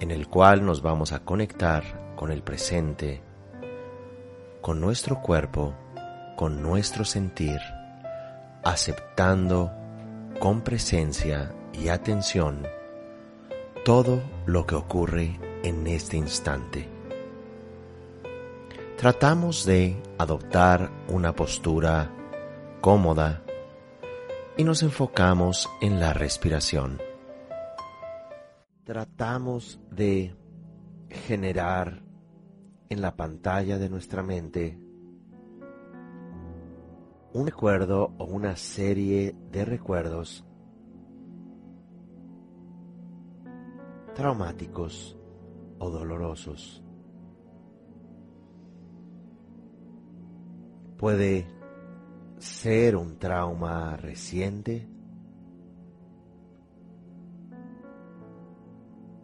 en el cual nos vamos a conectar con el presente, con nuestro cuerpo, con nuestro sentir, aceptando con presencia y atención todo lo que ocurre en este instante. Tratamos de adoptar una postura cómoda y nos enfocamos en la respiración. Tratamos de generar en la pantalla de nuestra mente un recuerdo o una serie de recuerdos traumáticos o dolorosos. Puede ser un trauma reciente,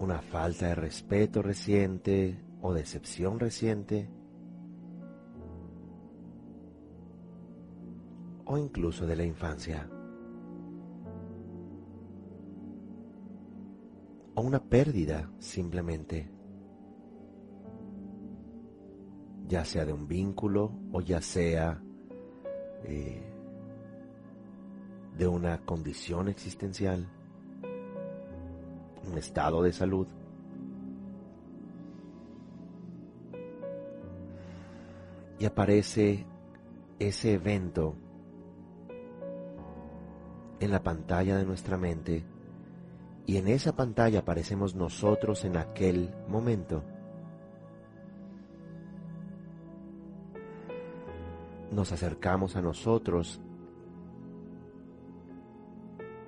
una falta de respeto reciente o decepción reciente, o incluso de la infancia. O una pérdida simplemente, ya sea de un vínculo o ya sea eh, de una condición existencial, un estado de salud. Y aparece ese evento en la pantalla de nuestra mente y en esa pantalla aparecemos nosotros en aquel momento. Nos acercamos a nosotros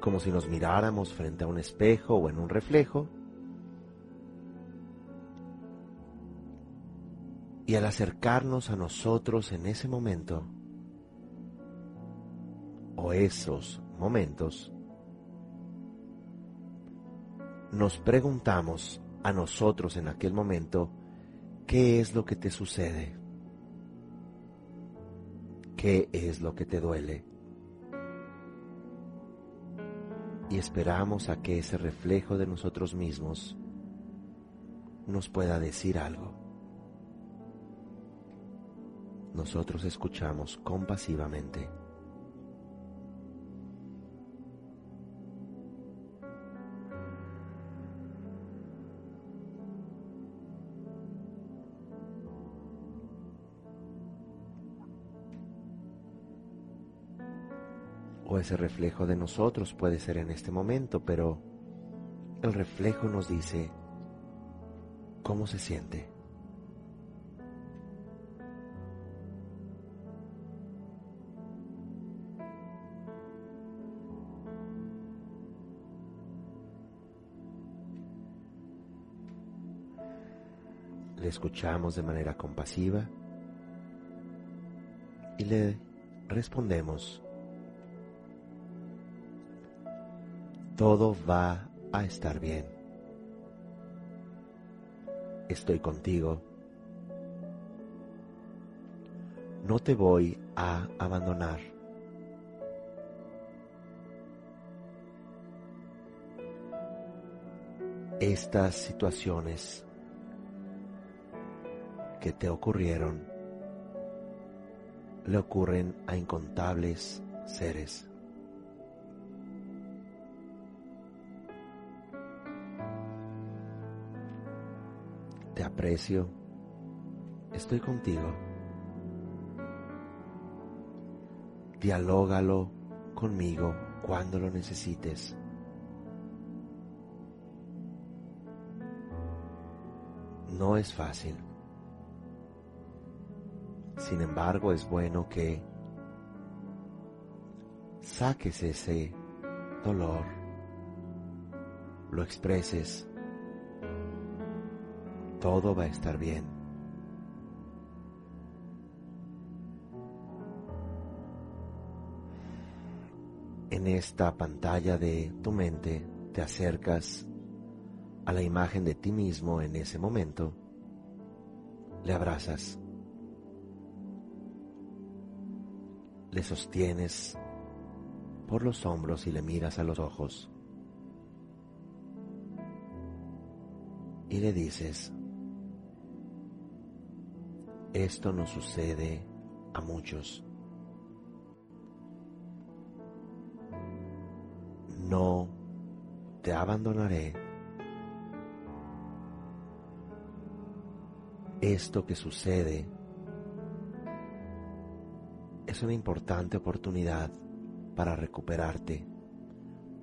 como si nos miráramos frente a un espejo o en un reflejo. Y al acercarnos a nosotros en ese momento, o esos momentos, nos preguntamos a nosotros en aquel momento, ¿qué es lo que te sucede? ¿Qué es lo que te duele? Y esperamos a que ese reflejo de nosotros mismos nos pueda decir algo. Nosotros escuchamos compasivamente. O ese reflejo de nosotros puede ser en este momento, pero el reflejo nos dice cómo se siente. Le escuchamos de manera compasiva y le respondemos todo va a estar bien. Estoy contigo. No te voy a abandonar. Estas situaciones que te ocurrieron le ocurren a incontables seres. Aprecio, estoy contigo. Dialógalo conmigo cuando lo necesites. No es fácil. Sin embargo, es bueno que saques ese dolor, lo expreses todo va a estar bien. En esta pantalla de tu mente te acercas a la imagen de ti mismo en ese momento, le abrazas, le sostienes por los hombros y le miras a los ojos. Y le dices, esto no sucede a muchos. No te abandonaré. Esto que sucede es una importante oportunidad para recuperarte,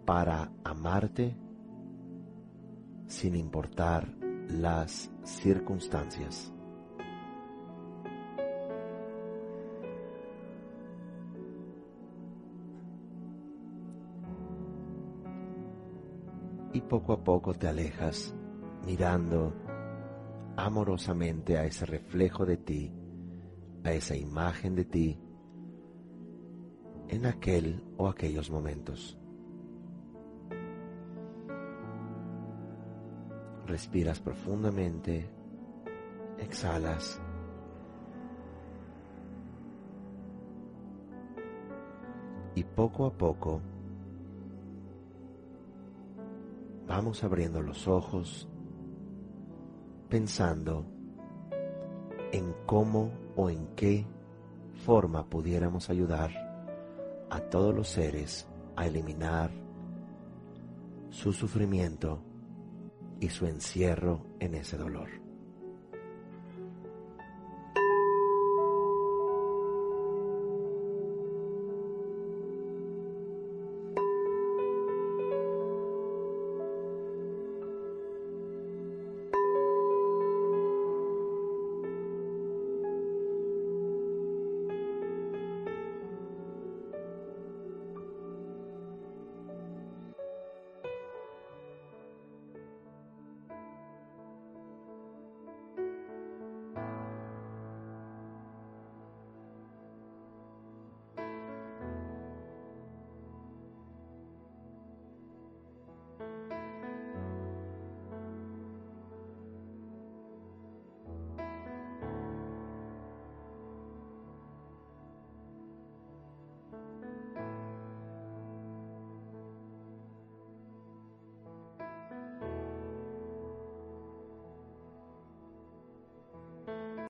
para amarte sin importar las circunstancias. Y poco a poco te alejas mirando amorosamente a ese reflejo de ti, a esa imagen de ti en aquel o aquellos momentos. Respiras profundamente, exhalas. Y poco a poco vamos abriendo los ojos pensando en cómo o en qué forma pudiéramos ayudar a todos los seres a eliminar su sufrimiento y su encierro en ese dolor.